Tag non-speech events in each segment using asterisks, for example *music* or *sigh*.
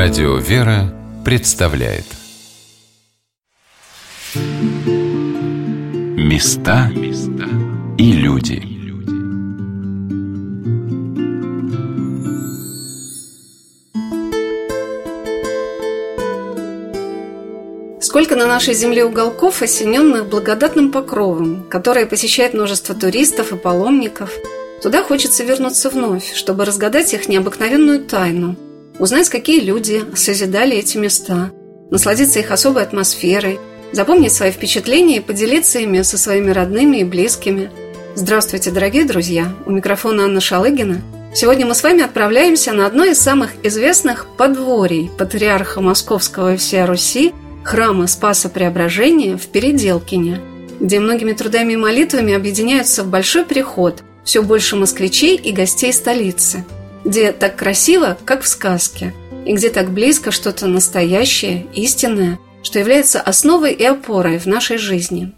Радио «Вера» представляет Места и люди Сколько на нашей земле уголков, осененных благодатным покровом, которые посещает множество туристов и паломников. Туда хочется вернуться вновь, чтобы разгадать их необыкновенную тайну – узнать, какие люди созидали эти места, насладиться их особой атмосферой, запомнить свои впечатления и поделиться ими со своими родными и близкими. Здравствуйте, дорогие друзья! У микрофона Анна Шалыгина. Сегодня мы с вами отправляемся на одно из самых известных подворий патриарха Московского и всей Руси, храма Спаса Преображения в Переделкине, где многими трудами и молитвами объединяются в большой приход все больше москвичей и гостей столицы – где так красиво, как в сказке, и где так близко что-то настоящее, истинное, что является основой и опорой в нашей жизни.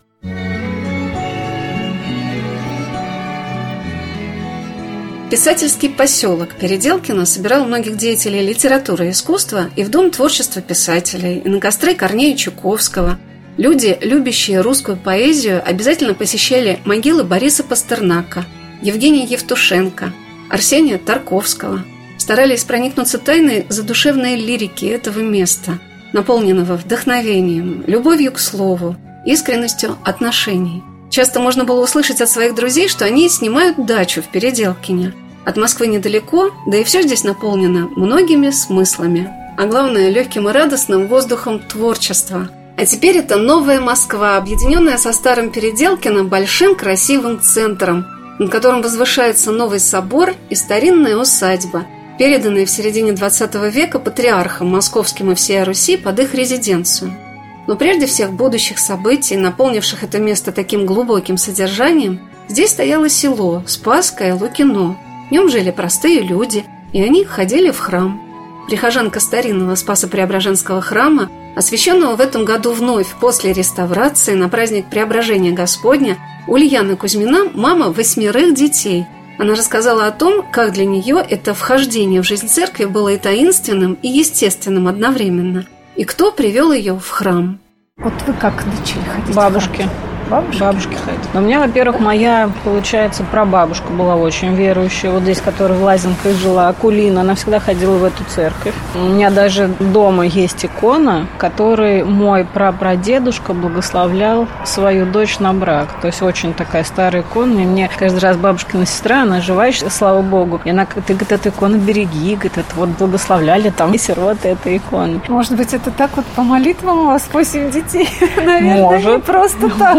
Писательский поселок Переделкино собирал многих деятелей литературы и искусства и в Дом творчества писателей, и на костры Корнея Чуковского. Люди, любящие русскую поэзию, обязательно посещали могилы Бориса Пастернака, Евгения Евтушенко – Арсения Тарковского. Старались проникнуться тайной задушевной лирики этого места, наполненного вдохновением, любовью к слову, искренностью отношений. Часто можно было услышать от своих друзей, что они снимают дачу в Переделкине. От Москвы недалеко, да и все здесь наполнено многими смыслами. А главное, легким и радостным воздухом творчества. А теперь это новая Москва, объединенная со старым Переделкиным большим красивым центром – над которым возвышается новый собор и старинная усадьба, переданная в середине XX века патриархом московским и всей Руси под их резиденцию. Но прежде всех будущих событий, наполнивших это место таким глубоким содержанием, здесь стояло село Спасское Лукино. В нем жили простые люди, и они ходили в храм. Прихожанка старинного Спасо-Преображенского храма освященного в этом году вновь после реставрации на праздник Преображения Господня, Ульяна Кузьмина – мама восьмерых детей. Она рассказала о том, как для нее это вхождение в жизнь церкви было и таинственным, и естественным одновременно. И кто привел ее в храм. Вот вы как начали ходить? Бабушки. Бабушки? Бабушки ходят. Но у меня, во-первых, моя, получается, прабабушка была очень верующая. Вот здесь, которая в Лазенках жила, Акулина, она всегда ходила в эту церковь. У меня даже дома есть икона, которой мой прапрадедушка благословлял свою дочь на брак. То есть очень такая старая икона. И мне каждый раз бабушкина сестра, она жива, слава богу. И она, ты, говорит, эту икону береги, говорит, это вот благословляли там сироты этой иконы. Может быть, это так вот по молитвам у вас восемь детей? *laughs* Наверное, Может. просто так.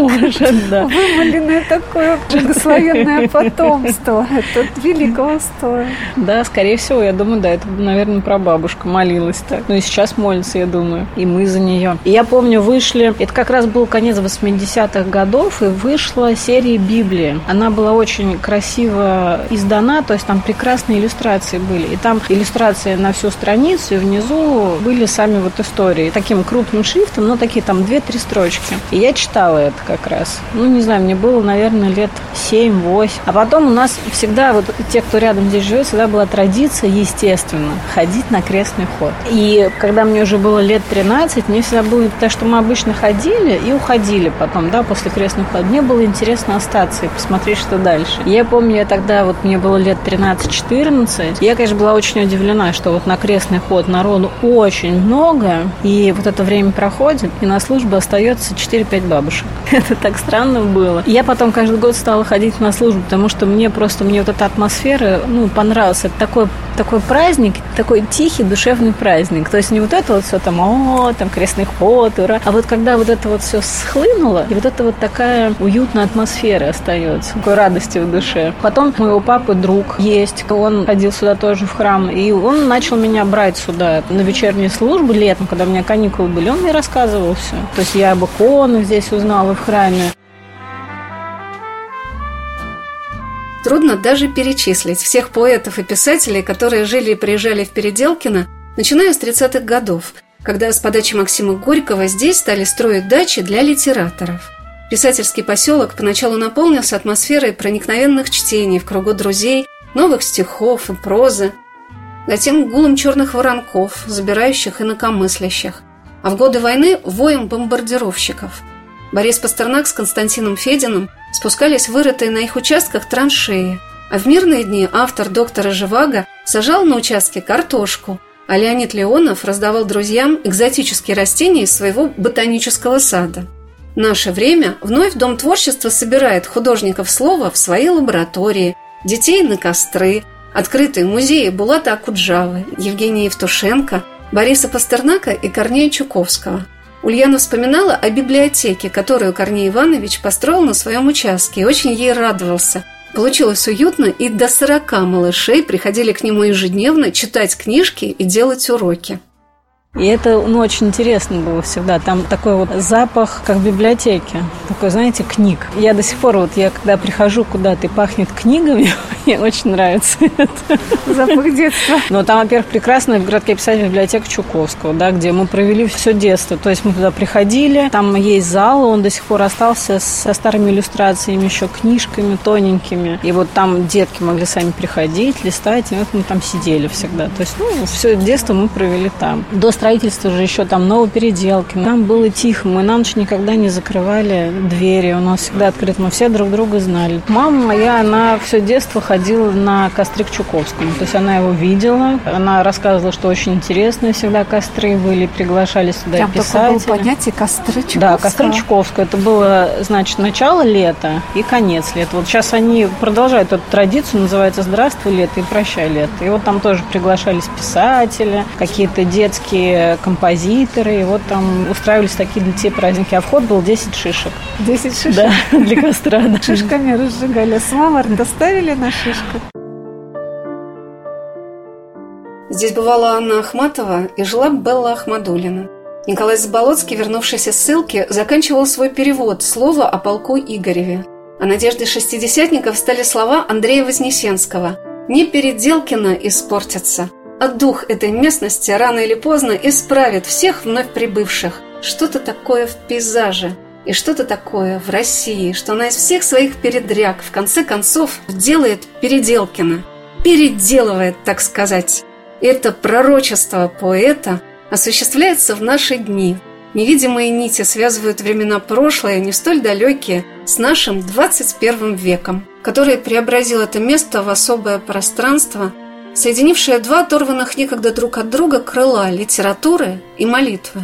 Да. Вымоленное *laughs* такое благословенное потомство. Это великого стоит. Да, скорее всего, я думаю, да, это, наверное, прабабушка молилась так. Ну и сейчас молится, я думаю. И мы за нее. И я помню, вышли, это как раз был конец 80-х годов, и вышла серия Библии. Она была очень красиво издана, то есть там прекрасные иллюстрации были. И там иллюстрации на всю страницу, и внизу были сами вот истории. Таким крупным шрифтом, но такие там две-три строчки. И я читала это как раз. Ну, не знаю, мне было, наверное, лет 7-8. А потом у нас всегда, вот те, кто рядом здесь живет, всегда была традиция, естественно, ходить на крестный ход. И когда мне уже было лет 13, мне всегда было, так что мы обычно ходили и уходили потом, да, после крестного хода. Мне было интересно остаться и посмотреть, что дальше. Я помню, я тогда, вот мне было лет 13-14, я, конечно, была очень удивлена, что вот на крестный ход народу очень много, и вот это время проходит, и на службу остается 4-5 бабушек. *laughs* Это так странно было. Я потом каждый год стала ходить на службу, потому что мне просто, мне вот эта атмосфера, ну, понравилась. Это такой, такой праздник, такой тихий, душевный праздник. То есть не вот это вот все там, о, там крестный ход, ура. А вот когда вот это вот все схлынуло, и вот это вот такая уютная атмосфера остается, такой радости в душе. Потом моего папы друг есть, он ходил сюда тоже в храм, и он начал меня брать сюда на вечерние службы летом, когда у меня каникулы были, он мне рассказывал все. То есть я об иконах здесь узнала в храме, Трудно даже перечислить всех поэтов и писателей, которые жили и приезжали в Переделкино, начиная с 30-х годов, когда с подачи Максима Горького здесь стали строить дачи для литераторов. Писательский поселок поначалу наполнился атмосферой проникновенных чтений в кругу друзей, новых стихов и прозы. затем гулом черных воронков, забирающих инакомыслящих, а в годы войны – воем бомбардировщиков. Борис Пастернак с Константином Фединым спускались вырытые на их участках траншеи, а в мирные дни автор доктора Живаго сажал на участке картошку, а Леонид Леонов раздавал друзьям экзотические растения из своего ботанического сада. В наше время вновь Дом творчества собирает художников слова в свои лаборатории, детей на костры, открытые музеи Булата Акуджавы, Евгения Евтушенко, Бориса Пастернака и Корнея Чуковского. Ульяна вспоминала о библиотеке, которую Корней Иванович построил на своем участке и очень ей радовался. Получилось уютно, и до 40 малышей приходили к нему ежедневно читать книжки и делать уроки. И это ну, очень интересно было всегда. Там такой вот запах, как в библиотеке. Такой, знаете, книг. Я до сих пор, вот я когда прихожу куда-то и пахнет книгами, *laughs* мне очень нравится это. Запах детства. Но там, во-первых, прекрасная в городке писатель библиотека Чуковского, да, где мы провели все детство. То есть мы туда приходили, там есть зал, он до сих пор остался со старыми иллюстрациями, еще книжками тоненькими. И вот там детки могли сами приходить, листать, и вот мы там сидели всегда. То есть, ну, все детство мы провели там. До строительства же еще там новопеределки. Там было тихо, мы на ночь никогда не закрывали двери, у нас всегда открыто, мы все друг друга знали. Мама моя, она все детство ходила на костры к Чуковскому, то есть она его видела, она рассказывала, что очень интересные всегда костры были, приглашали сюда Прям писать. такое было понятие костры Чуковского. Да, костры Чуковского. Это было, значит, начало лета и конец лета. Вот сейчас они продолжают эту традицию, называется «Здравствуй, лето» и «Прощай, лето». И вот там тоже приглашались писатели, какие-то детские композиторы. И вот там устраивались такие для детей праздники. А вход был 10 шишек. 10 шишек. Да, для костра. да. Шишками разжигали. Самовар доставили на шишках. Здесь бывала Анна Ахматова и жила Белла Ахмадулина. Николай Заболоцкий, вернувшийся с ссылки, заканчивал свой перевод слова о полку Игореве. А надеждой шестидесятников стали слова Андрея Вознесенского «Не Переделкино испортится, а дух этой местности рано или поздно исправит всех вновь прибывших. Что-то такое в пейзаже и что-то такое в России, что она из всех своих передряг в конце концов делает Переделкино. Переделывает, так сказать. Это пророчество поэта осуществляется в наши дни. Невидимые нити связывают времена прошлое, не столь далекие, с нашим 21 веком, который преобразил это место в особое пространство, соединившее два оторванных некогда друг от друга крыла литературы и молитвы.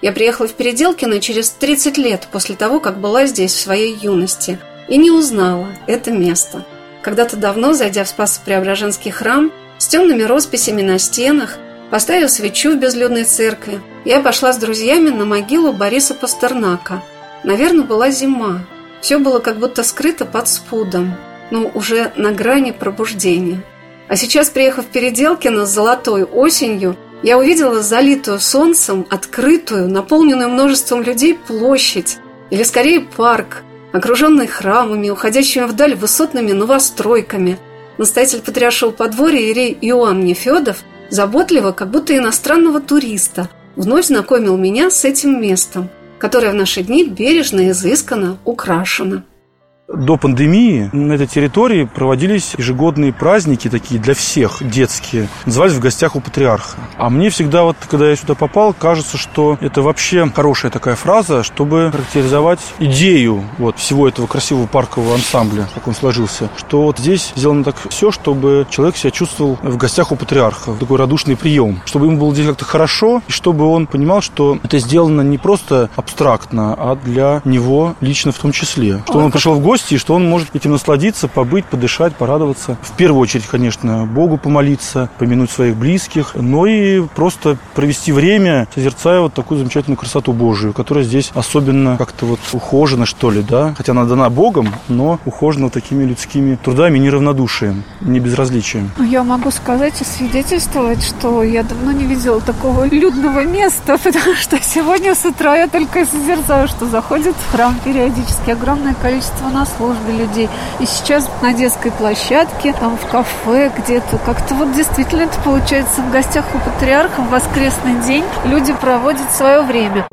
Я приехала в Переделкино через 30 лет после того, как была здесь в своей юности, и не узнала это место. Когда-то давно, зайдя в Спасо-Преображенский храм, с темными росписями на стенах, поставив свечу в безлюдной церкви, я пошла с друзьями на могилу Бориса Пастернака. Наверное, была зима. Все было как будто скрыто под спудом, но уже на грани пробуждения. А сейчас, приехав в Переделкино с золотой осенью, я увидела залитую солнцем, открытую, наполненную множеством людей площадь, или скорее парк, окруженный храмами, уходящими вдаль высотными новостройками. Настоятель Патриаршего подворья Ирей Иоанн Нефедов заботливо, как будто иностранного туриста, вновь знакомил меня с этим местом, которое в наши дни бережно, изысканно украшено. До пандемии на этой территории проводились ежегодные праздники такие для всех, детские. Назывались «В гостях у патриарха». А мне всегда, вот, когда я сюда попал, кажется, что это вообще хорошая такая фраза, чтобы характеризовать идею вот, всего этого красивого паркового ансамбля, как он сложился. Что вот здесь сделано так все, чтобы человек себя чувствовал в гостях у патриарха. Такой радушный прием. Чтобы ему было здесь как-то хорошо, и чтобы он понимал, что это сделано не просто абстрактно, а для него лично в том числе. Что он пришел в гости, и что он может этим насладиться, побыть, подышать, порадоваться. В первую очередь, конечно, Богу помолиться, помянуть своих близких, но и просто провести время, созерцая вот такую замечательную красоту Божию, которая здесь особенно как-то вот ухожена, что ли, да? Хотя она дана Богом, но ухожена вот такими людскими трудами неравнодушием, не безразличием. Я могу сказать и свидетельствовать, что я давно не видела такого людного места, *laughs* потому что сегодня с утра я только созерцаю, что заходит в храм периодически огромное количество на службе людей. И сейчас на детской площадке, там в кафе где-то, как-то вот действительно это получается в гостях у патриарха в воскресный день люди проводят свое время.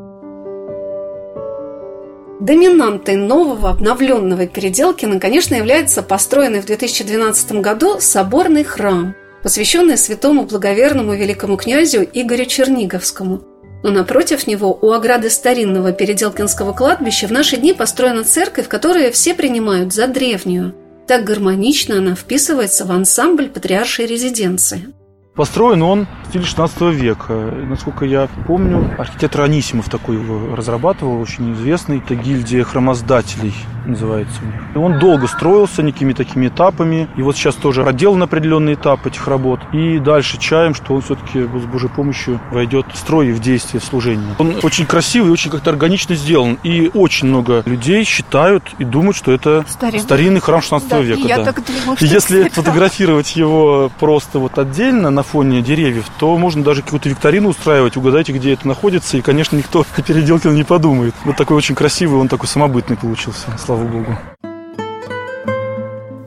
Доминантой нового обновленного Переделкина, конечно, является построенный в 2012 году соборный храм, посвященный святому благоверному великому князю Игорю Черниговскому. Но напротив него, у ограды старинного Переделкинского кладбища, в наши дни построена церковь, которую все принимают за древнюю. Так гармонично она вписывается в ансамбль патриаршей резиденции. Построен он в стиле 16 века. Насколько я помню, архитектор Анисимов такой его разрабатывал, очень известный. Это гильдия хромоздателей называется у них. И он долго строился некими такими этапами. И вот сейчас тоже отделан определенный этап этих работ. И дальше чаем, что он все-таки с Божьей помощью войдет в строй и в действие, в служение. Он очень красивый, очень как-то органично сделан. И очень много людей считают и думают, что это Старинный, старинный храм 16 да, века. Я да. так думала, что Если это фотографировать его просто вот отдельно на фоне деревьев, то можно даже какую-то викторину устраивать, угадайте, где это находится, и, конечно, никто *laughs* о переделке не подумает. Вот такой очень красивый, он такой самобытный получился, слава богу.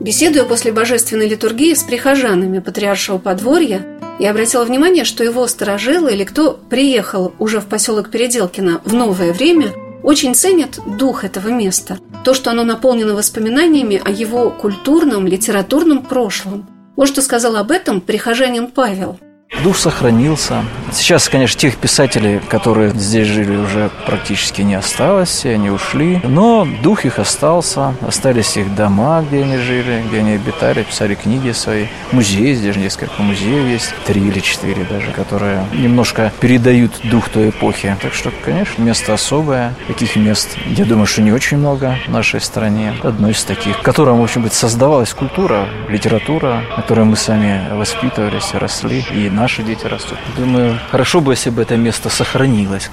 Беседуя после божественной литургии с прихожанами патриаршего подворья, я обратила внимание, что его сторожилы или кто приехал уже в поселок Переделкино в новое время, очень ценят дух этого места, то, что оно наполнено воспоминаниями о его культурном, литературном прошлом. Вот что сказал об этом прихожанин Павел – Дух сохранился. Сейчас, конечно, тех писателей, которые здесь жили, уже практически не осталось, все они ушли. Но дух их остался, остались их дома, где они жили, где они обитали, писали книги свои. Музей, здесь же несколько музеев есть, три или четыре даже, которые немножко передают дух той эпохи. Так что, конечно, место особое. Таких мест, я думаю, что не очень много в нашей стране. Одно из таких, в котором, в общем создавалась культура, литература, на которой мы сами воспитывались, росли. И наши дети растут. Думаю, хорошо бы, если бы это место сохранилось.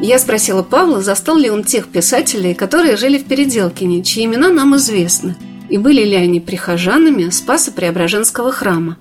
Я спросила Павла, застал ли он тех писателей, которые жили в Переделкине, чьи имена нам известны, и были ли они прихожанами Спаса-Преображенского храма.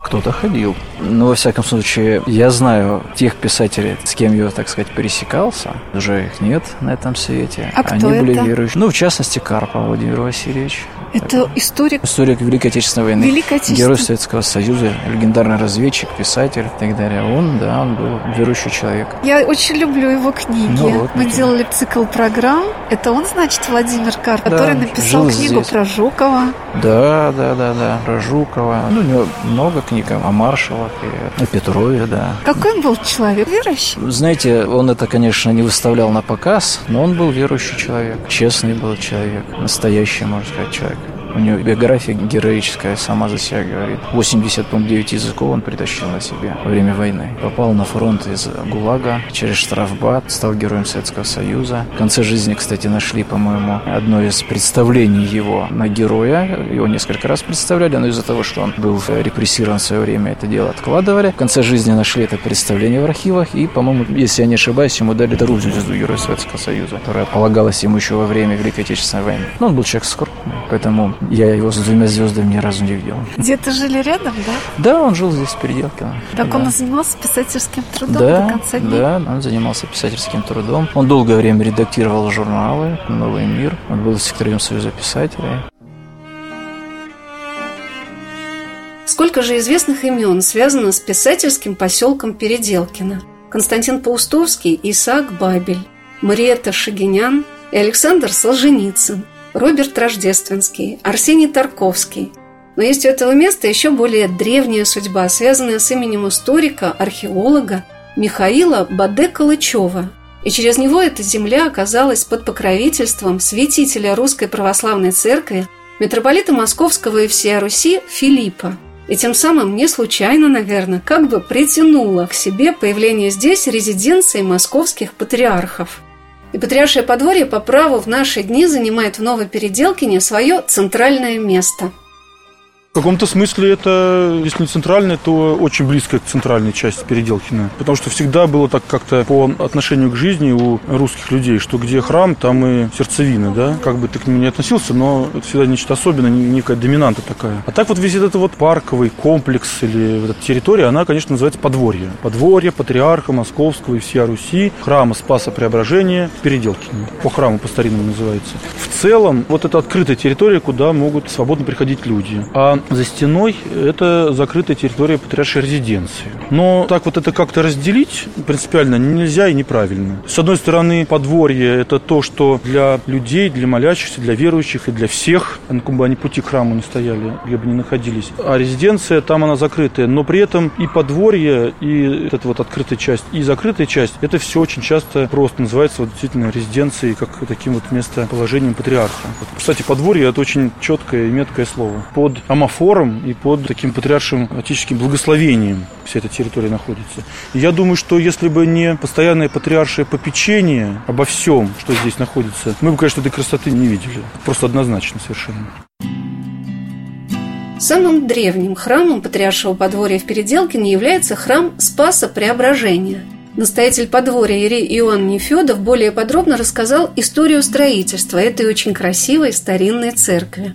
Кто-то ходил. Но, во всяком случае, я знаю тех писателей, с кем я, так сказать, пересекался. Уже их нет на этом свете. А кто Они были это? верующие. Ну, в частности, Карпов Владимир Васильевич. Это историк Историк Великой Отечественной войны. Великой Отечественной. Герой Советского Союза, легендарный разведчик, писатель и так далее. Он, да, он был верующий человек. Я очень люблю его книги. Ну вот, Мы вот. делали цикл программ. Это он, значит, Владимир Кар, который написал книгу здесь. про Жукова. Да, да, да, да. Про Жукова. Ну, у него много книг о маршалах и о Петрове, да. Какой он был человек? Верующий? Знаете, он это, конечно, не выставлял на показ, но он был верующий человек, честный был человек, настоящий, можно сказать, человек. У него биография героическая, сама за себя говорит. 89 языков он притащил на себе во время войны. Попал на фронт из ГУЛАГа через штрафбат, стал героем Советского Союза. В конце жизни, кстати, нашли, по-моему, одно из представлений его на героя. Его несколько раз представляли, но из-за того, что он был репрессирован в свое время, это дело откладывали. В конце жизни нашли это представление в архивах, и, по-моему, если я не ошибаюсь, ему дали вторую звезду Героя Советского Союза, которая полагалась ему еще во время Великой Отечественной войны. Но он был человек скромный, поэтому я его с двумя звездами ни разу не видел. Где-то жили рядом, да? Да, он жил здесь, в Переделкино. Так да. он занимался писательским трудом да, до конца дней. да, он занимался писательским трудом. Он долгое время редактировал журналы «Новый мир». Он был секретарем Союза писателей. Сколько же известных имен связано с писательским поселком Переделкино? Константин Паустовский, Исаак Бабель, Мариетта Шагинян и Александр Солженицын, Роберт Рождественский, Арсений Тарковский. Но есть у этого места еще более древняя судьба, связанная с именем историка, археолога Михаила Баде-Калычева. И через него эта земля оказалась под покровительством святителя Русской Православной Церкви, митрополита Московского и всея Руси Филиппа. И тем самым не случайно, наверное, как бы притянуло к себе появление здесь резиденции московских патриархов. И патриаршее подворье по праву в наши дни занимает в Новопеределкине свое центральное место. В каком-то смысле это, если не центральная, то очень близко к центральной части Переделкина. Потому что всегда было так как-то по отношению к жизни у русских людей, что где храм, там и сердцевина, да? Как бы ты к нему не относился, но это всегда нечто особенное, некая доминанта такая. А так вот весь этот вот парковый комплекс или вот эта территория, она, конечно, называется подворье. Подворье патриарха Московского и всея Руси, храма Спаса Преображения в Переделкине. По храму по старинному называется. В целом, вот это открытая территория, куда могут свободно приходить люди. А за стеной это закрытая территория патриаршей резиденции. Но так вот это как-то разделить принципиально нельзя и неправильно. С одной стороны, подворье – это то, что для людей, для молящихся, для верующих и для всех, на каком бы они пути к храму не стояли, где бы ни находились. А резиденция, там она закрытая. Но при этом и подворье, и эта вот открытая часть, и закрытая часть, это все очень часто просто называется вот действительно резиденцией, как таким вот местоположением патриарха. Вот, кстати, подворье – это очень четкое и меткое слово. Под амофором и под таким патриаршим отеческим благословением вся эта территория находится. И я думаю, что если бы не постоянное патриаршее попечение обо всем, что здесь находится, мы бы, конечно, этой красоты не видели. Просто однозначно совершенно. Самым древним храмом Патриаршего подворья в Переделкине является храм Спаса Преображения. Настоятель подворья Ирий Иоанн Нефедов более подробно рассказал историю строительства этой очень красивой старинной церкви.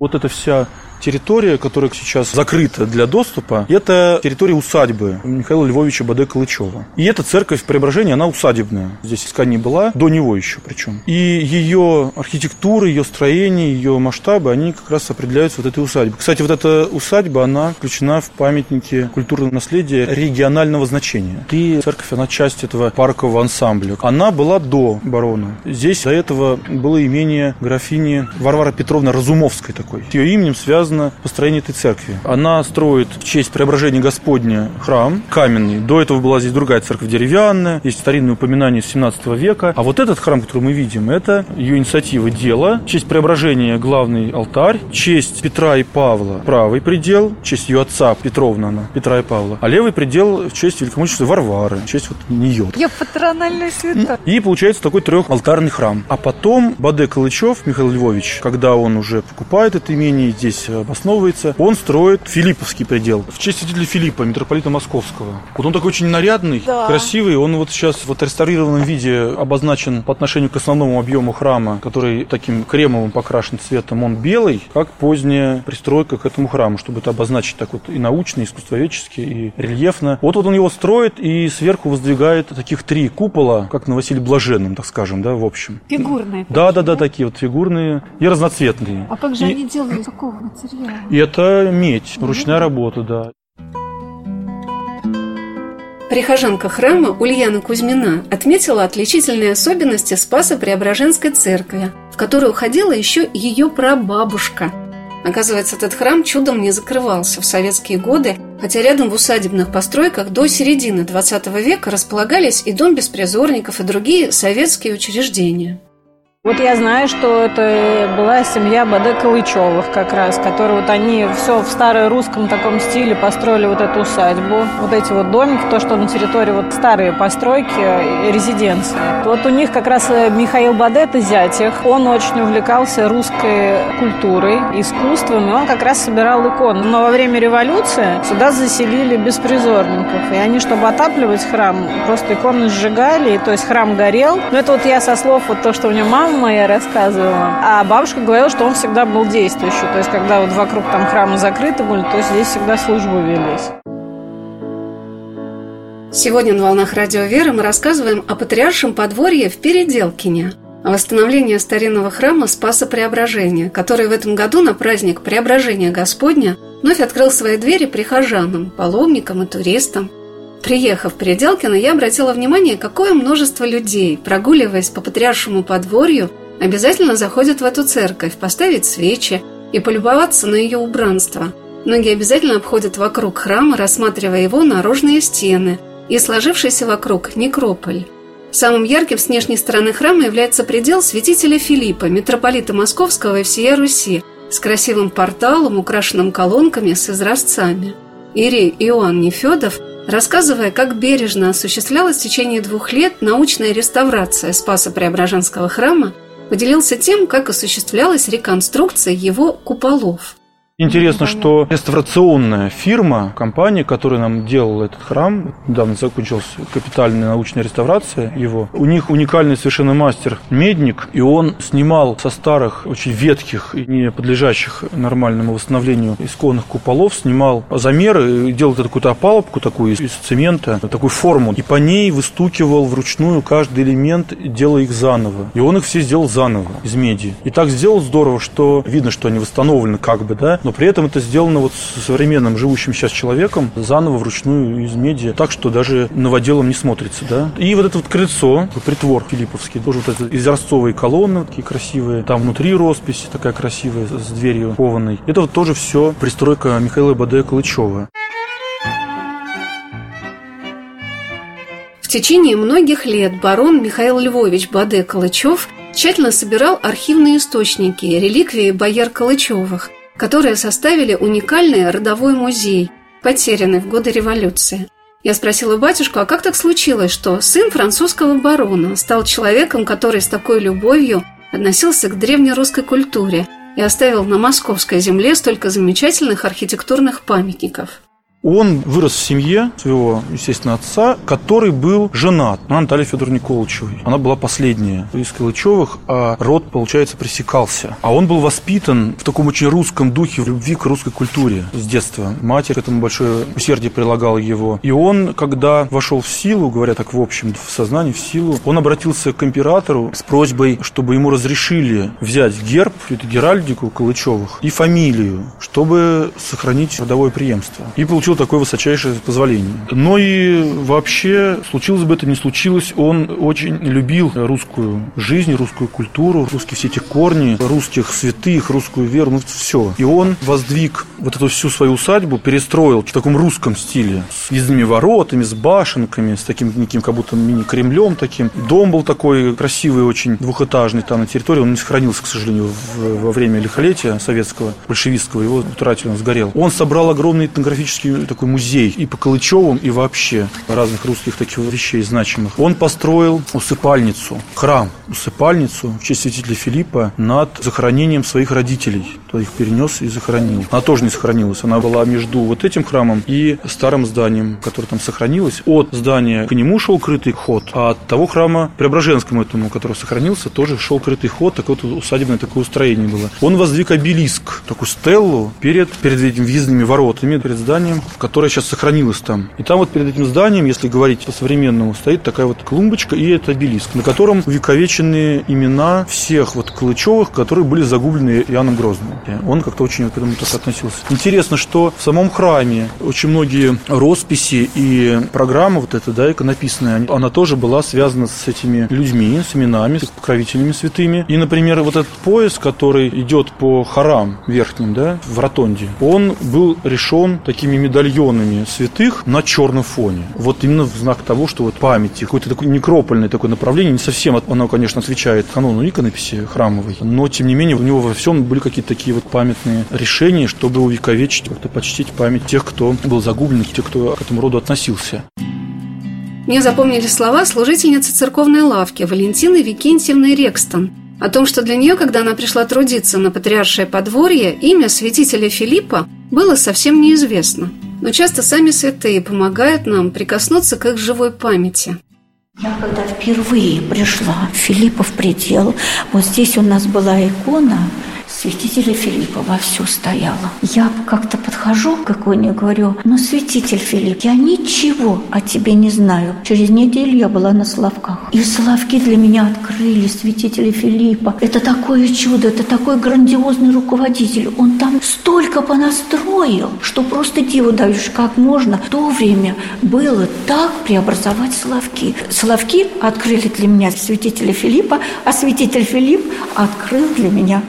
Вот эта вся территория, которая сейчас закрыта для доступа, это территория усадьбы Михаила Львовича Баде Калычева. И эта церковь Преображения, она усадебная. Здесь искать была, до него еще причем. И ее архитектура, ее строение, ее масштабы, они как раз определяются вот этой усадьбой. Кстати, вот эта усадьба, она включена в памятники культурного наследия регионального значения. И церковь, она часть этого паркового ансамбля. Она была до барона. Здесь до этого было имение графини Варвары Петровны Разумовской такой. С ее именем связано связано построение этой церкви. Она строит в честь преображения Господня храм каменный. До этого была здесь другая церковь деревянная. Есть старинные упоминания 17 века. А вот этот храм, который мы видим, это ее инициатива дела. В честь преображения главный алтарь. В честь Петра и Павла правый предел. В честь ее отца Петровна она, Петра и Павла. А левый предел в честь великомучества Варвары. В честь вот нее. Я патрональный святой. И получается такой трехалтарный храм. А потом Баде Калычев Михаил Львович, когда он уже покупает это имение, здесь обосновывается, он строит Филипповский предел в честь святителя Филиппа, митрополита Московского. Вот он такой очень нарядный, да. красивый, он вот сейчас в отреставрированном виде обозначен по отношению к основному объему храма, который таким кремовым покрашен цветом, он белый, как поздняя пристройка к этому храму, чтобы это обозначить так вот и научно, и искусствоведчески, и рельефно. Вот, вот он его строит и сверху воздвигает таких три купола, как на Василии Блаженном, так скажем, да, в общем. Фигурные. Да, да, да, такие вот фигурные и разноцветные. А как же и... они делают такого? И это медь, ручная работа, да. Прихожанка храма Ульяна Кузьмина отметила отличительные особенности Спаса Преображенской церкви, в которую ходила еще ее прабабушка. Оказывается, этот храм чудом не закрывался в советские годы, хотя рядом в усадебных постройках до середины XX века располагались и дом беспризорников, и другие советские учреждения. Вот я знаю, что это была семья Баде Калычевых как раз, которые вот они все в старорусском таком стиле построили вот эту усадьбу, вот эти вот домики, то, что на территории вот старые постройки, э, резиденции. Вот у них как раз э, Михаил Баде, это зять их, он очень увлекался русской культурой, искусством, и он как раз собирал иконы. Но во время революции сюда заселили беспризорников, и они, чтобы отапливать храм, просто иконы сжигали, и, то есть храм горел. Но это вот я со слов, вот то, что у меня мама мама моя рассказывала. А бабушка говорила, что он всегда был действующий. То есть, когда вот вокруг там храма закрыты были, то здесь всегда службы велись. Сегодня на «Волнах Радио Веры» мы рассказываем о патриаршем подворье в Переделкине, о восстановлении старинного храма Спаса Преображения, который в этом году на праздник Преображения Господня вновь открыл свои двери прихожанам, паломникам и туристам – Приехав в Переделкино, я обратила внимание, какое множество людей, прогуливаясь по патриаршему подворью, обязательно заходят в эту церковь, поставить свечи и полюбоваться на ее убранство. Многие обязательно обходят вокруг храма, рассматривая его наружные стены и сложившийся вокруг некрополь. Самым ярким с внешней стороны храма является предел святителя Филиппа, митрополита Московского и всея Руси, с красивым порталом, украшенным колонками с изразцами. Ирий Иоанн Нефедов – рассказывая, как бережно осуществлялась в течение двух лет научная реставрация Спаса Преображенского храма, поделился тем, как осуществлялась реконструкция его куполов – Интересно, что реставрационная фирма, компания, которая нам делала этот храм, недавно закончилась капитальная научная реставрация его, у них уникальный совершенно мастер медник, и он снимал со старых, очень ветхих и не подлежащих нормальному восстановлению исконных куполов, снимал замеры, делал какую-то опалубку такую из цемента, такую форму, и по ней выстукивал вручную каждый элемент, делая их заново. И он их все сделал заново, из меди. И так сделал здорово, что видно, что они восстановлены как бы, да, но при этом это сделано вот с современным живущим сейчас человеком заново вручную из меди, так что даже новоделом не смотрится, да. И вот это вот крыльцо, притвор филипповский, тоже вот это изразцовые колонны такие красивые, там внутри роспись такая красивая с дверью кованой. Это вот тоже все пристройка Михаила Бадея Калычева. В течение многих лет барон Михаил Львович Баде Калычев тщательно собирал архивные источники, реликвии бояр Калычевых, которые составили уникальный родовой музей, потерянный в годы революции. Я спросила батюшку, а как так случилось, что сын французского барона стал человеком, который с такой любовью относился к древнерусской культуре и оставил на московской земле столько замечательных архитектурных памятников? Он вырос в семье своего, естественно, отца, который был женат на Наталье Федоровне Колычевой. Она была последняя из Калычевых, а род, получается, пресекался. А он был воспитан в таком очень русском духе, в любви к русской культуре с детства. Матерь к этому большое усердие прилагала его. И он, когда вошел в силу, говоря так в общем, в сознание, в силу, он обратился к императору с просьбой, чтобы ему разрешили взять герб, эту геральдику Калычевых и фамилию, чтобы сохранить родовое преемство. И получил получил такое высочайшее позволение. Но и вообще, случилось бы это, не случилось, он очень любил русскую жизнь, русскую культуру, русские все эти корни, русских святых, русскую веру, ну все. И он воздвиг вот эту всю свою усадьбу, перестроил в таком русском стиле, с въездными воротами, с башенками, с таким неким как будто мини-кремлем таким. Дом был такой красивый, очень двухэтажный там на территории, он не сохранился, к сожалению, во время лихолетия советского, большевистского, его утратили, он сгорел. Он собрал огромный этнографический такой музей и по Калычевым, и вообще разных русских таких вещей значимых. Он построил усыпальницу, храм, усыпальницу в честь святителя Филиппа над захоронением своих родителей. То их перенес и захоронил. Она тоже не сохранилась. Она была между вот этим храмом и старым зданием, которое там сохранилось. От здания к нему шел крытый ход, а от того храма Преображенскому этому, который сохранился, тоже шел крытый ход. Такое вот усадебное такое устроение было. Он воздвиг обелиск, такую стеллу перед, перед этими въездными воротами, перед зданием, которая сейчас сохранилась там. И там вот перед этим зданием, если говорить по-современному, стоит такая вот клумбочка и это обелиск, на котором увековечены имена всех вот Калычевых, которые были загублены Иоанном Грозным. Он как-то очень к этому так относился. Интересно, что в самом храме очень многие росписи и программа вот эта, да, иконописная, она тоже была связана с этими людьми, с именами, с покровителями святыми. И, например, вот этот пояс, который идет по хорам верхним, да, в ротонде, он был решен такими медалями медальонами святых на черном фоне. Вот именно в знак того, что вот памяти, какое-то такое некропольное такое направление, не совсем оно, конечно, отвечает канону иконописи храмовой, но, тем не менее, у него во всем были какие-то такие вот памятные решения, чтобы увековечить, как-то почтить память тех, кто был загублен, тех, кто к этому роду относился. Мне запомнили слова служительницы церковной лавки Валентины Викентьевны Рекстон о том, что для нее, когда она пришла трудиться на патриаршее подворье, имя святителя Филиппа было совсем неизвестно но часто сами святые помогают нам прикоснуться к их живой памяти. Я когда впервые пришла в Филиппов предел, вот здесь у нас была икона святителя Филиппа вовсю стояла. Я как-то подхожу к иконе и говорю, ну, святитель Филипп, я ничего о тебе не знаю. Через неделю я была на Славках. И Славки для меня открыли святителя Филиппа. Это такое чудо, это такой грандиозный руководитель. Он там столько понастроил, что просто диву даешь, как можно в то время было так преобразовать Славки. Славки открыли для меня святителя Филиппа, а святитель Филипп открыл для меня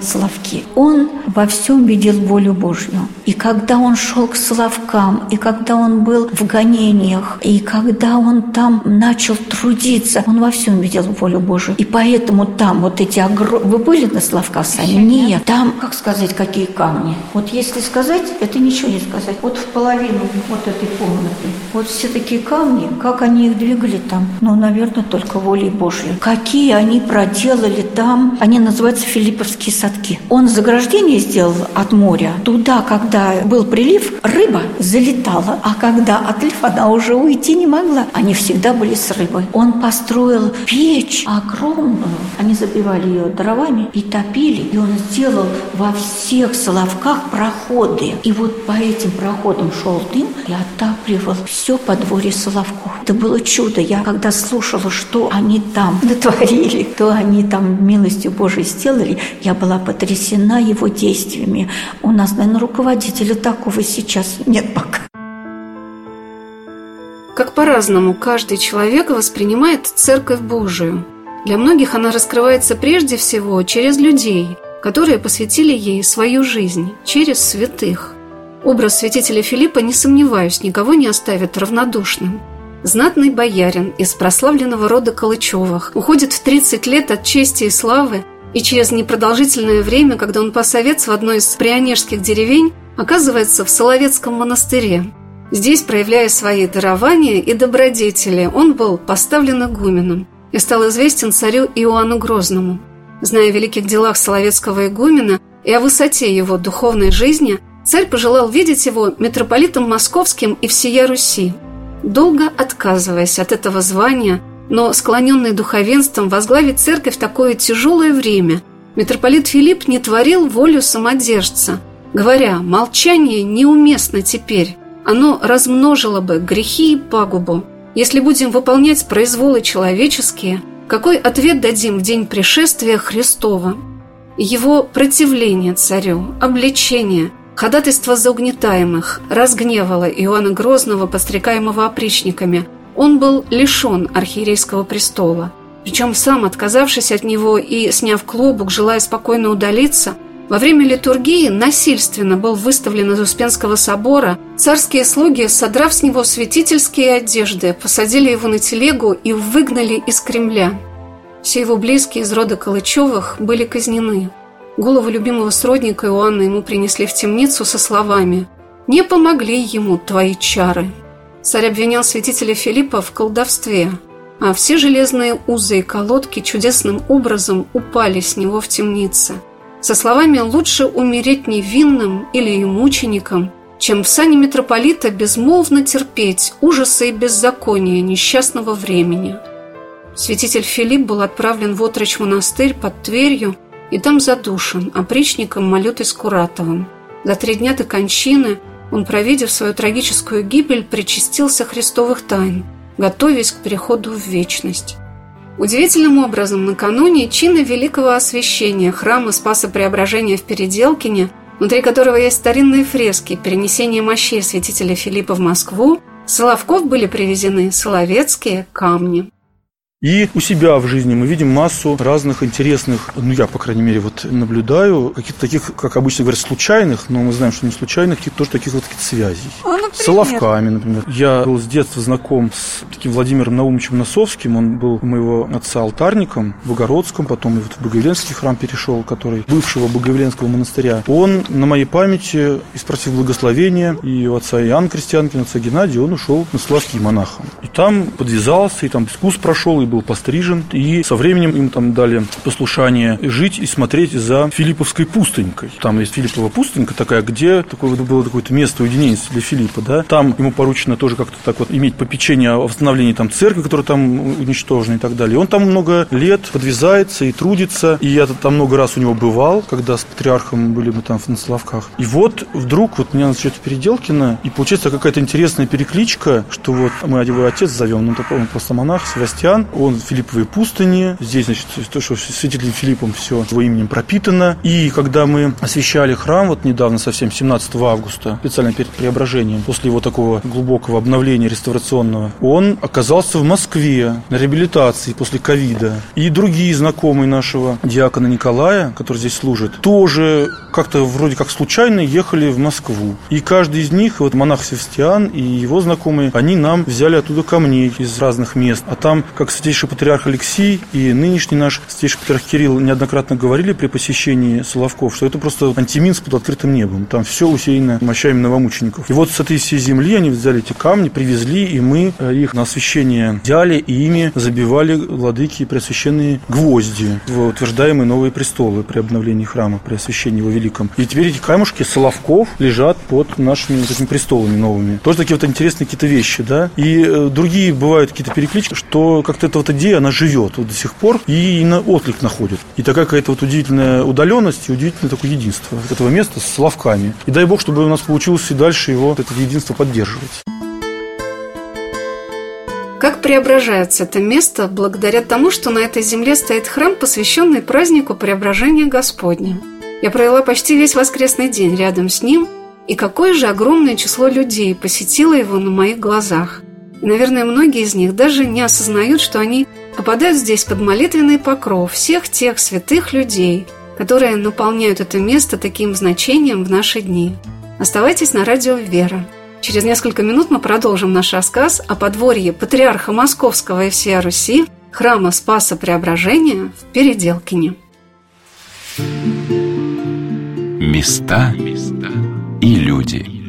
Он во всем видел волю Божью. И когда он шел к Славкам, и когда он был в гонениях, и когда он там начал трудиться, он во всем видел волю Божью. И поэтому там вот эти огромные... Вы были на Славках сами? Нет. Там, как сказать, какие камни? Вот если сказать, это ничего не сказать. Вот в половину вот этой комнаты. Вот все такие камни, как они их двигали там? Ну, наверное, только волей Божьей. Какие они проделали там? Они называются Филипповские садки. Он заграждение сделал от моря. Туда, когда был прилив, рыба залетала, а когда отлив, она уже уйти не могла. Они всегда были с рыбой. Он построил печь огромную. Они забивали ее дровами и топили. И он сделал во всех соловках проходы. И вот по этим проходам шел дым и отапливал все подворье Соловков. Это было чудо. Я когда слушала, что они там *laughs* натворили, то они там милостью Божией сделали, я была потрясена потрясена его действиями. У нас, наверное, руководителя такого сейчас нет пока. Как по-разному каждый человек воспринимает Церковь Божию. Для многих она раскрывается прежде всего через людей, которые посвятили ей свою жизнь, через святых. Образ святителя Филиппа, не сомневаюсь, никого не оставит равнодушным. Знатный боярин из прославленного рода Калычевых уходит в 30 лет от чести и славы, и через непродолжительное время, когда он посовец в одной из прионежских деревень, оказывается в Соловецком монастыре – Здесь, проявляя свои дарования и добродетели, он был поставлен игуменом и стал известен царю Иоанну Грозному. Зная о великих делах Соловецкого игумена и о высоте его духовной жизни, царь пожелал видеть его митрополитом московским и всея Руси. Долго отказываясь от этого звания, но склоненный духовенством возглавить церковь в такое тяжелое время, митрополит Филипп не творил волю самодержца, говоря «молчание неуместно теперь», оно размножило бы грехи и пагубу. Если будем выполнять произволы человеческие, какой ответ дадим в день пришествия Христова? Его противление царю, обличение, ходатайство за угнетаемых разгневало Иоанна Грозного, подстрекаемого опричниками. Он был лишен архиерейского престола. Причем сам, отказавшись от него и сняв клобук, желая спокойно удалиться – во время литургии насильственно был выставлен из Успенского собора. Царские слуги, содрав с него святительские одежды, посадили его на телегу и выгнали из Кремля. Все его близкие из рода Калычевых были казнены. Голову любимого сродника Иоанна ему принесли в темницу со словами «Не помогли ему твои чары». Царь обвинял святителя Филиппа в колдовстве, а все железные узы и колодки чудесным образом упали с него в темнице – со словами «лучше умереть невинным или и мучеником», чем в сане митрополита безмолвно терпеть ужасы и беззакония несчастного времени. Святитель Филипп был отправлен в отрочь монастырь под Тверью и там задушен опричником Малютой Скуратовым. За три дня до кончины он, провидев свою трагическую гибель, причастился христовых тайн, готовясь к переходу в вечность. Удивительным образом, накануне чина Великого Освящения храма Спаса Преображения в Переделкине, внутри которого есть старинные фрески перенесения мощей святителя Филиппа в Москву, Соловков были привезены соловецкие камни. И у себя в жизни мы видим массу разных интересных, ну я, по крайней мере, вот наблюдаю, каких-то таких, как обычно говорят, случайных, но мы знаем, что не случайных, каких тоже таких вот каких-то связей. А, с Соловками, например. Я был с детства знаком с таким Владимиром Наумовичем Носовским, он был у моего отца алтарником в Богородском, потом и вот в Богоявленский храм перешел, который бывшего Богоявленского монастыря. Он на моей памяти, и спросив благословения, и у отца Иоанна Крестьянкина, отца Геннадия, он ушел на Соловки монахом. И там подвязался, и там вкус прошел, и был пострижен, и со временем им там дали послушание жить и смотреть за Филипповской пустынькой. Там есть Филиппова пустынька такая, где такое было какое-то место уединения для Филиппа, да. Там ему поручено тоже как-то так вот иметь попечение о восстановлении там церкви, которая там уничтожена и так далее. Он там много лет подвязается и трудится, и я там много раз у него бывал, когда с патриархом были мы там в Славках. И вот вдруг вот меня назначают в Переделкино, и получается какая-то интересная перекличка, что вот мы его отец зовем, он, такой, он просто монах, Севастьян, он в Филипповой пустыне. Здесь, значит, то, что святителем Филиппом все его именем пропитано. И когда мы освещали храм, вот недавно совсем, 17 августа, специально перед преображением, после его такого глубокого обновления реставрационного, он оказался в Москве на реабилитации после ковида. И другие знакомые нашего диакона Николая, который здесь служит, тоже как-то вроде как случайно ехали в Москву. И каждый из них, вот монах Севастиан и его знакомые, они нам взяли оттуда камней из разных мест. А там, как святейший святейший патриарх Алексей и нынешний наш святейший патриарх Кирилл неоднократно говорили при посещении Соловков, что это просто антиминск под открытым небом. Там все усеяно мощами новомучеников. И вот с этой всей земли они взяли эти камни, привезли, и мы э, их на освящение взяли, и ими забивали владыки и преосвященные гвозди в утверждаемые новые престолы при обновлении храма, при освящении его великом. И теперь эти камушки Соловков лежат под нашими вот этими престолами новыми. Тоже такие вот интересные какие-то вещи, да. И э, другие бывают какие-то переклички, что как-то это вот идея, она живет вот до сих пор и на отклик находит. И такая какая-то вот удивительная удаленность и удивительное такое единство вот этого места с Славками. И дай бог, чтобы у нас получилось и дальше его вот это единство поддерживать. Как преображается это место благодаря тому, что на этой земле стоит храм, посвященный празднику Преображения Господня. Я провела почти весь воскресный день рядом с ним, и какое же огромное число людей посетило его на моих глазах. Наверное, многие из них даже не осознают, что они попадают здесь под молитвенный покров всех тех святых людей, которые наполняют это место таким значением в наши дни. Оставайтесь на радио «Вера». Через несколько минут мы продолжим наш рассказ о подворье патриарха Московского и всей Руси, храма Спаса Преображения в Переделкине. Места и люди.